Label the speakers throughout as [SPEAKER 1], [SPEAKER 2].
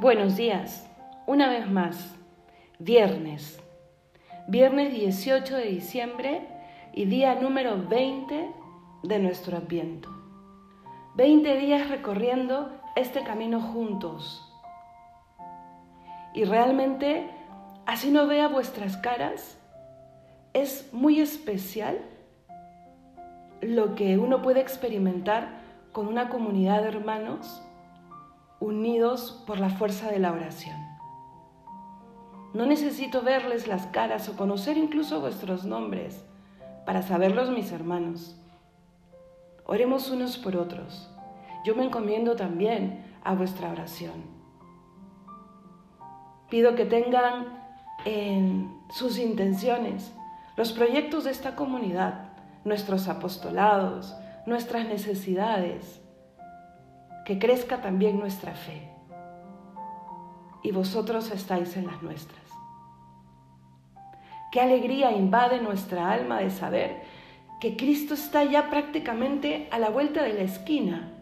[SPEAKER 1] Buenos días, una vez más, viernes, viernes 18 de diciembre y día número 20 de nuestro adviento. 20 días recorriendo este camino juntos. Y realmente, así no vea vuestras caras, es muy especial lo que uno puede experimentar con una comunidad de hermanos unidos por la fuerza de la oración. No necesito verles las caras o conocer incluso vuestros nombres para saberlos mis hermanos. Oremos unos por otros. Yo me encomiendo también a vuestra oración. Pido que tengan en sus intenciones los proyectos de esta comunidad, nuestros apostolados, nuestras necesidades, que crezca también nuestra fe. Y vosotros estáis en las nuestras. Qué alegría invade nuestra alma de saber que Cristo está ya prácticamente a la vuelta de la esquina.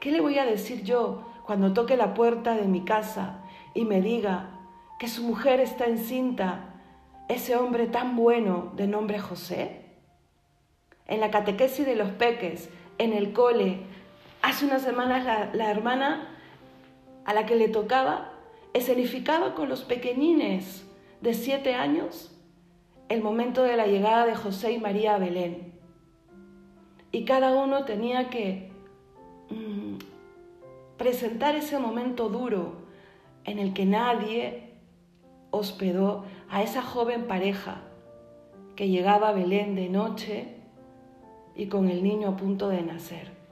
[SPEAKER 1] ¿Qué le voy a decir yo cuando toque la puerta de mi casa y me diga que su mujer está encinta, ese hombre tan bueno de nombre José? En la catequesis de los peques, en el cole, Hace unas semanas la, hermana a la que le tocaba escenificaba con los pequeñines de siete años el momento de la llegada de José y María a Belén. Y cada uno tenía que mm, presentar ese momento duro en el que nadie hospedó a esa joven pareja que llegaba a Belén de noche y con el niño a punto de nacer.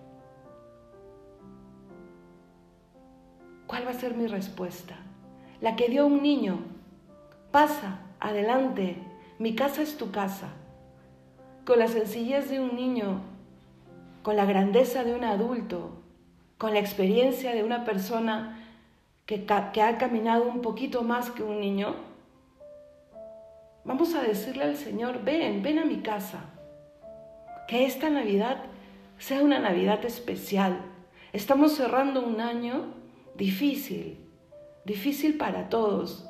[SPEAKER 1] ¿Cuál va a ser mi respuesta? La que dio un niño. Pasa, adelante, mi casa es tu casa. Con la sencillez de un niño, con la grandeza de un adulto, con la experiencia de una persona que, que ha caminado un poquito más que un niño, vamos a decirle al Señor, ven, ven a mi casa. Que esta Navidad sea una Navidad especial. Estamos cerrando un año difícil, difícil para todos,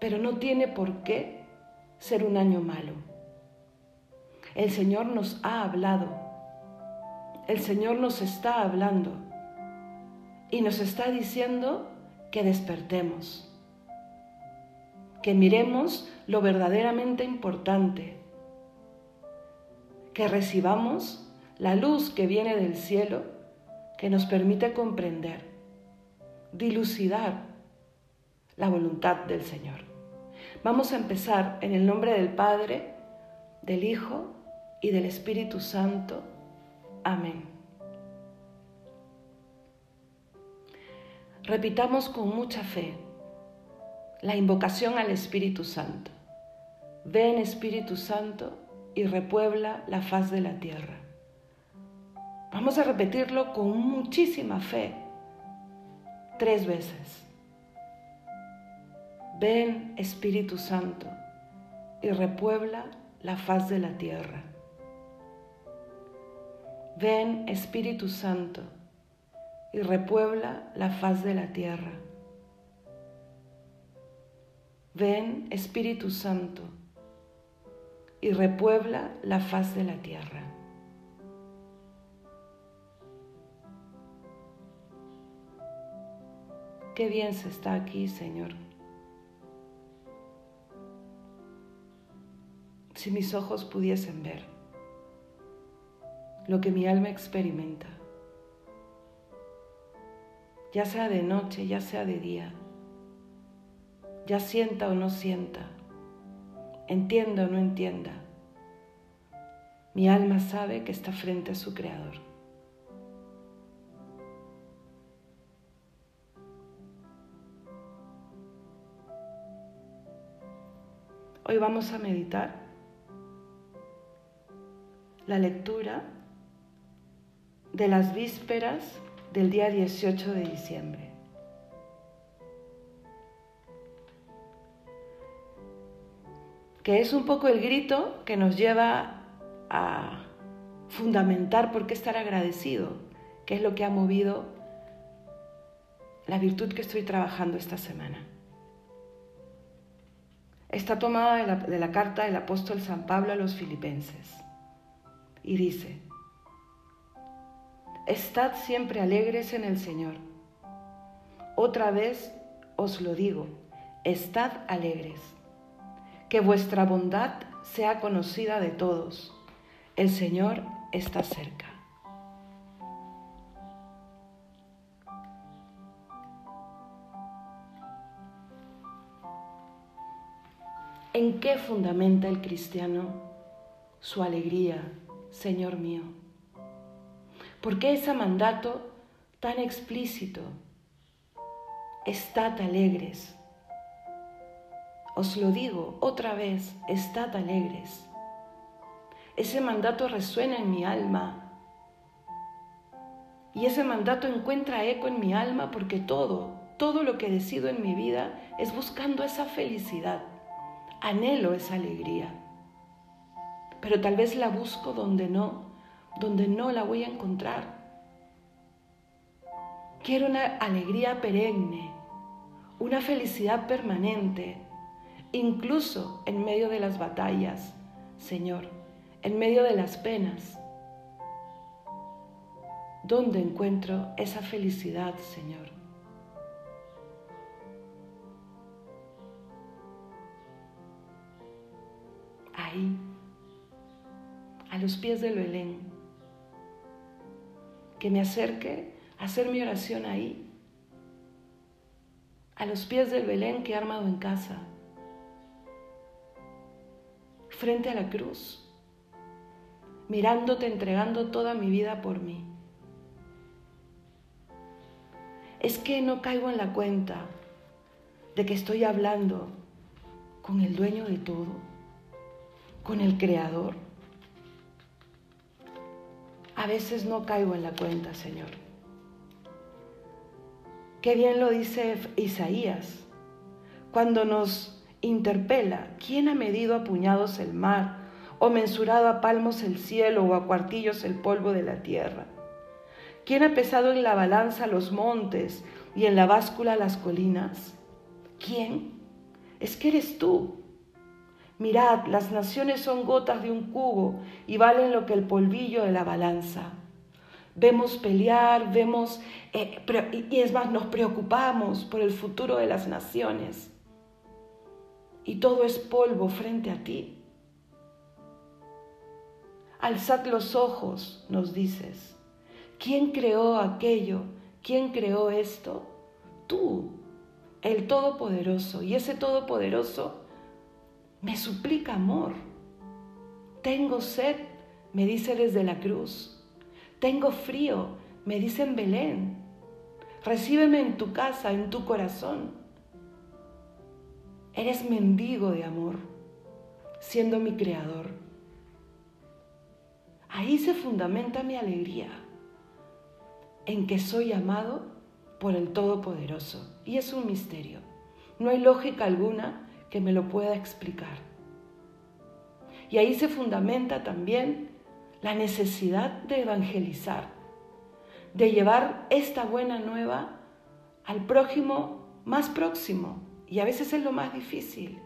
[SPEAKER 1] pero no tiene por qué ser un año malo. El Señor nos ha hablado, el Señor nos está hablando. Y nos está diciendo que despertemos, que miremos lo verdaderamente importante, que recibamos la luz que viene del cielo que nos permite comprender, dilucidar la voluntad del Señor. Vamos a empezar en el nombre del Padre, del Hijo y del Espíritu Santo. Amén. Repitamos con mucha fe la invocación al Espíritu Santo. Ven Espíritu Santo y repuebla la faz de la tierra. Vamos a repetirlo con muchísima fe, tres veces. Ven Espíritu Santo y repuebla la faz de la tierra. Ven Espíritu Santo y repuebla la faz de la tierra. Ven Espíritu Santo y repuebla la faz de la tierra. Qué bien se está aquí, Señor. Si mis ojos pudiesen ver lo que mi alma experimenta, ya sea de noche, ya sea de día, ya sienta o no sienta, entienda o no entienda, mi alma sabe que está frente a su Creador. Hoy vamos a meditar la lectura de las vísperas del día 18 de diciembre. Que es un poco el grito que nos lleva a fundamentar por qué estar agradecido, que es lo que ha movido la virtud que estoy trabajando esta semana. Está tomada de la, de la carta del apóstol San Pablo a los filipenses y dice, Estad siempre alegres en el Señor. Otra vez os lo digo, estad alegres. Que vuestra bondad sea conocida de todos. El Señor está cerca. ¿En qué fundamenta el cristiano su alegría, Señor mío? ¿Por qué ese mandato tan explícito? Estad alegres. Os lo digo otra vez, estad alegres. Ese mandato resuena en mi alma. Y ese mandato encuentra eco en mi alma porque todo, todo lo que decido en mi vida es buscando esa felicidad. Anhelo esa alegría. Pero tal vez la busco donde no, donde no la voy a encontrar. Quiero una alegría perenne, una felicidad permanente, incluso en medio de las batallas, Señor, en medio de las penas. ¿Dónde encuentro esa felicidad, Señor? Ahí, a los pies del Belén que me acerque a hacer mi oración ahí, a los pies del Belén que he armado en casa, frente a la cruz, mirándote, entregando toda mi vida por mí. Es que no caigo en la cuenta de que estoy hablando con el dueño de todo, con el creador a veces no caigo en la cuenta, Señor. Qué bien lo dice Isaías cuando nos interpela, ¿quién ha medido a puñados el mar o mensurado a palmos el cielo o a cuartillos el polvo de la tierra? ¿Quién ha pesado en la balanza los montes y en la báscula las colinas? ¿Quién? Es que eres tú, Mirad, las naciones son gotas de un cubo y valen lo que el polvillo de la balanza. Vemos pelear, vemos, eh, y es más, nos preocupamos por el futuro de las naciones. Y todo es polvo frente a ti. Alzad los ojos, nos dices. ¿Quién creó aquello? ¿Quién creó esto? Tú, el Todopoderoso. Y ese Todopoderoso me suplica amor. Tengo sed, me dice desde la cruz. Tengo frío, me dice en Belén. Recíbeme en tu casa, en tu corazón. Eres mendigo de amor, siendo mi creador. Ahí se fundamenta mi alegría, en que soy amado por el Todopoderoso. Y es un misterio. No hay lógica alguna que me lo pueda explicar. Y ahí se fundamenta también la necesidad de evangelizar, de llevar esta buena nueva al prójimo más próximo, y a veces es lo más difícil,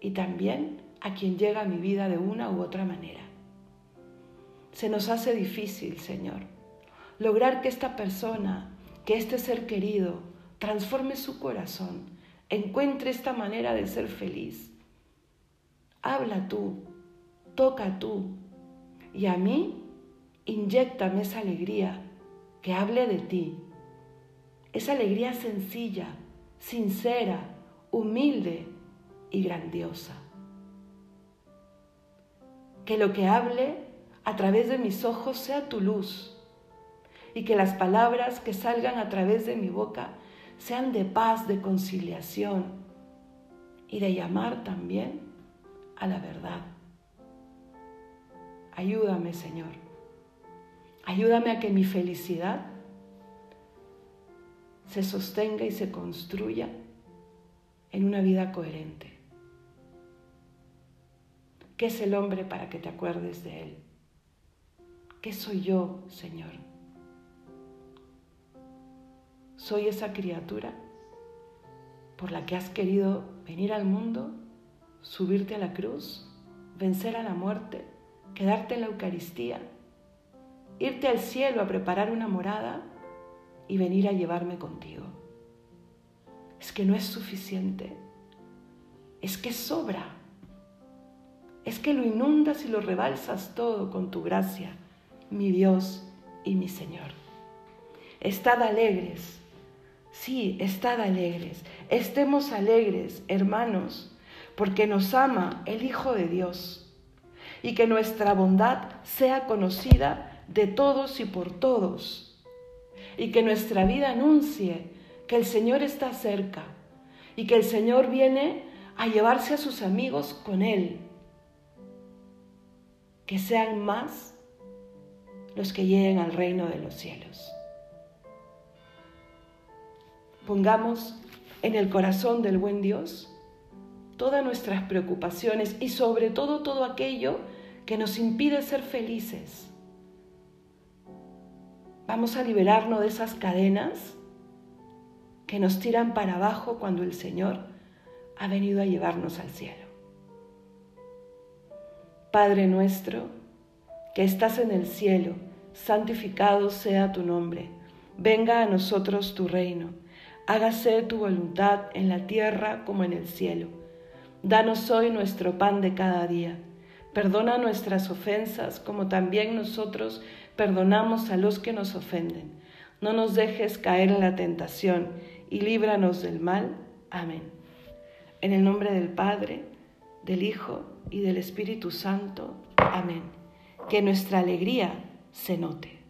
[SPEAKER 1] y también a quien llega a mi vida de una u otra manera. Se nos hace difícil, Señor, lograr que esta persona, que este ser querido, transforme su corazón encuentre esta manera de ser feliz. Habla tú, toca tú, y a mí inyectame esa alegría que hable de ti, esa alegría sencilla, sincera, humilde y grandiosa. Que lo que hable a través de mis ojos sea tu luz y que las palabras que salgan a través de mi boca sean de paz, de conciliación y de llamar también a la verdad. Ayúdame, Señor. Ayúdame a que mi felicidad se sostenga y se construya en una vida coherente. ¿Qué es el hombre para que te acuerdes de él? ¿Qué soy yo, Señor? Soy esa criatura por la que has querido venir al mundo, subirte a la cruz, vencer a la muerte, quedarte en la Eucaristía, irte al cielo a preparar una morada y venir a llevarme contigo. Es que no es suficiente, es que sobra, es que lo inundas y lo rebalsas todo con tu gracia, mi Dios y mi Señor. Estad alegres Sí, estad alegres, estemos alegres, hermanos, porque nos ama el Hijo de Dios y que nuestra bondad sea conocida de todos y por todos y que nuestra vida anuncie que el Señor está cerca y que el Señor viene a llevarse a sus amigos con Él. Que sean más los que lleguen al reino de los cielos. Pongamos en el corazón del buen Dios todas nuestras preocupaciones y sobre todo todo aquello que nos impide ser felices. Vamos a liberarnos de esas cadenas que nos tiran para abajo cuando el Señor ha venido a llevarnos al cielo. Padre nuestro, que estás en el cielo, santificado sea tu nombre, venga a nosotros tu reino hágase tu voluntad en la tierra como en el cielo. Danos hoy nuestro pan de cada día. Perdona nuestras ofensas como también nosotros perdonamos a los que nos ofenden. No nos dejes caer en la tentación y líbranos del mal. Amén. En el nombre del Padre, del Hijo y del Espíritu Santo. Amén. Que nuestra alegría se note.